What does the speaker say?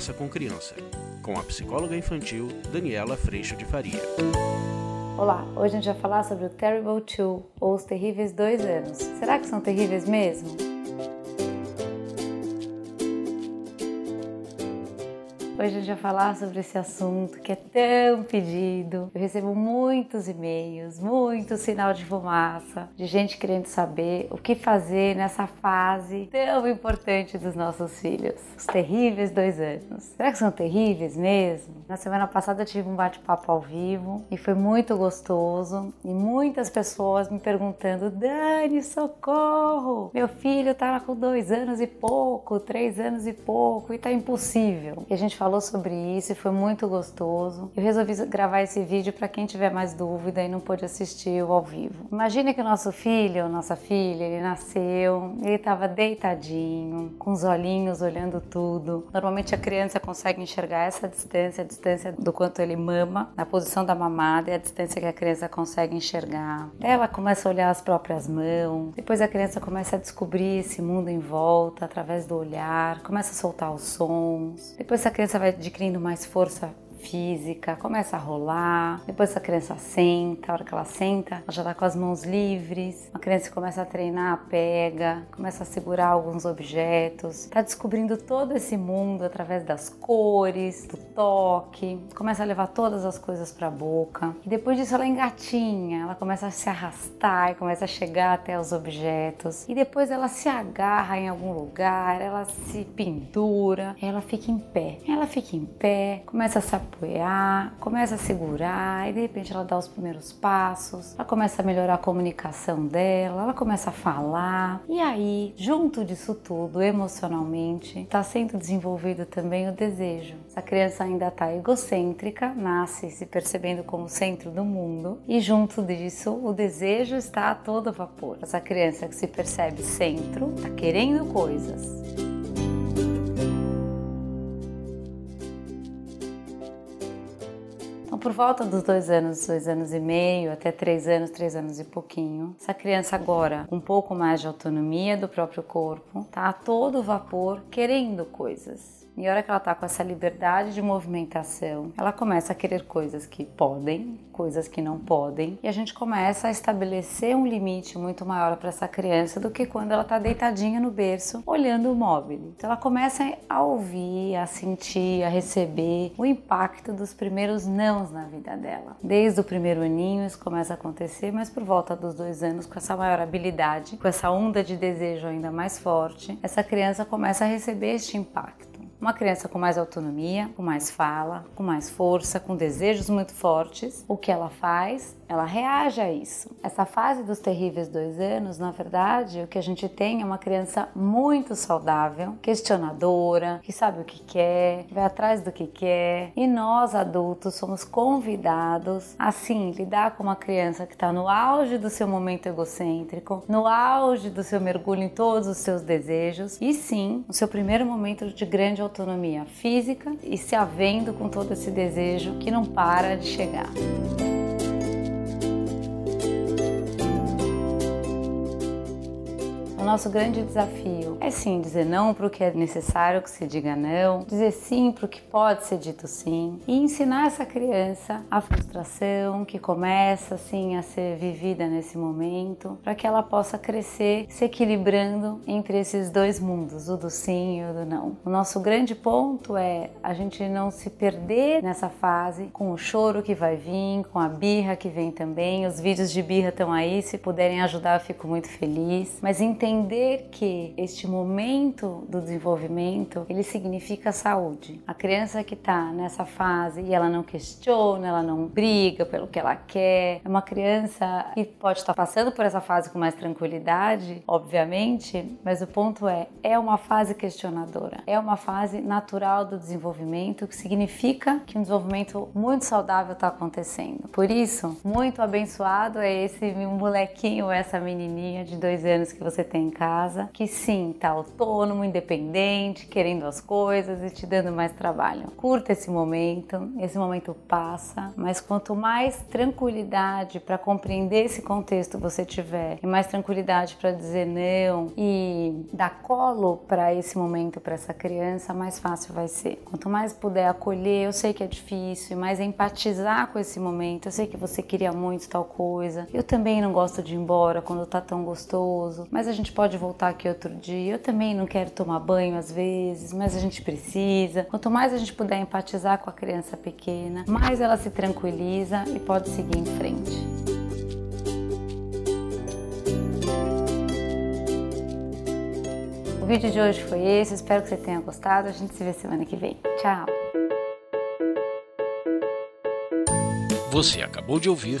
Conversa com Criança, com a psicóloga infantil Daniela Freixo de Faria. Olá, hoje a gente vai falar sobre o Terrible Two, ou os terríveis dois anos. Será que são terríveis mesmo? Hoje a gente vai falar sobre esse assunto que é tão pedido. Eu recebo muitos e-mails, muito sinal de fumaça, de gente querendo saber o que fazer nessa fase tão importante dos nossos filhos. Os terríveis dois anos. Será que são terríveis mesmo? Na semana passada eu tive um bate-papo ao vivo e foi muito gostoso. E muitas pessoas me perguntando: Dani, socorro! Meu filho tá com dois anos e pouco, três anos e pouco e tá impossível. E a gente falou falou sobre isso e foi muito gostoso. Eu resolvi gravar esse vídeo para quem tiver mais dúvida e não pôde assistir ao vivo. Imagine que o nosso filho, nossa filha, ele nasceu, ele estava deitadinho, com os olhinhos olhando tudo. Normalmente a criança consegue enxergar essa distância, a distância do quanto ele mama, na posição da mamada e a distância que a criança consegue enxergar. Ela começa a olhar as próprias mãos, depois a criança começa a descobrir esse mundo em volta através do olhar, começa a soltar os sons. Depois a criança vai adquirindo mais força física, começa a rolar, depois a criança senta, a hora que ela senta, ela já está com as mãos livres, a criança começa a treinar, pega, começa a segurar alguns objetos, está descobrindo todo esse mundo através das cores, do toque, começa a levar todas as coisas para a boca. E depois disso ela engatinha, ela começa a se arrastar e começa a chegar até os objetos. E depois ela se agarra em algum lugar, ela se pendura, ela fica em pé, ela fica em pé, começa a se apoiar, começa a segurar e de repente ela dá os primeiros passos, ela começa a melhorar a comunicação dela, ela começa a falar e aí, junto disso tudo, emocionalmente, está sendo desenvolvido também o desejo. Essa criança ainda está egocêntrica, nasce se percebendo como centro do mundo e junto disso o desejo está a todo vapor. Essa criança que se percebe centro está querendo coisas. Por volta dos dois anos, dois anos e meio, até três anos, três anos e pouquinho, essa criança agora, com um pouco mais de autonomia do próprio corpo, tá a todo vapor querendo coisas. E a hora que ela está com essa liberdade de movimentação, ela começa a querer coisas que podem, coisas que não podem, e a gente começa a estabelecer um limite muito maior para essa criança do que quando ela está deitadinha no berço olhando o móvel. Então ela começa a ouvir, a sentir, a receber o impacto dos primeiros nãos na vida dela. Desde o primeiro aninho isso começa a acontecer, mas por volta dos dois anos, com essa maior habilidade, com essa onda de desejo ainda mais forte, essa criança começa a receber este impacto. Uma criança com mais autonomia, com mais fala, com mais força, com desejos muito fortes, o que ela faz? Ela reage a isso. Essa fase dos terríveis dois anos, na verdade, o que a gente tem é uma criança muito saudável, questionadora, que sabe o que quer, vai atrás do que quer. E nós, adultos, somos convidados a, sim, lidar com uma criança que está no auge do seu momento egocêntrico, no auge do seu mergulho em todos os seus desejos e, sim, no seu primeiro momento de grande autonomia física e se havendo com todo esse desejo que não para de chegar. O nosso grande desafio é sim dizer não para o que é necessário que se diga não, dizer sim para o que pode ser dito sim e ensinar essa criança a frustração que começa assim a ser vivida nesse momento, para que ela possa crescer se equilibrando entre esses dois mundos, o do sim e o do não. O nosso grande ponto é a gente não se perder nessa fase com o choro que vai vir, com a birra que vem também. Os vídeos de birra estão aí, se puderem ajudar, eu fico muito feliz. Mas entender entender que este momento do desenvolvimento ele significa saúde. A criança que está nessa fase e ela não questiona, ela não briga pelo que ela quer, é uma criança que pode estar passando por essa fase com mais tranquilidade, obviamente, mas o ponto é, é uma fase questionadora, é uma fase natural do desenvolvimento, que significa que um desenvolvimento muito saudável está acontecendo. Por isso, muito abençoado é esse molequinho, essa menininha de dois anos que você tem em casa que sim, tá autônomo, independente, querendo as coisas e te dando mais trabalho. Curta esse momento, esse momento passa, mas quanto mais tranquilidade para compreender esse contexto você tiver e mais tranquilidade para dizer não e dar colo para esse momento para essa criança, mais fácil vai ser. Quanto mais puder acolher, eu sei que é difícil, mais empatizar com esse momento. Eu sei que você queria muito tal coisa. Eu também não gosto de ir embora quando tá tão gostoso, mas a gente pode voltar aqui outro dia. Eu também não quero tomar banho às vezes, mas a gente precisa. Quanto mais a gente puder empatizar com a criança pequena, mais ela se tranquiliza e pode seguir em frente. O vídeo de hoje foi esse, espero que você tenha gostado. A gente se vê semana que vem. Tchau! Você acabou de ouvir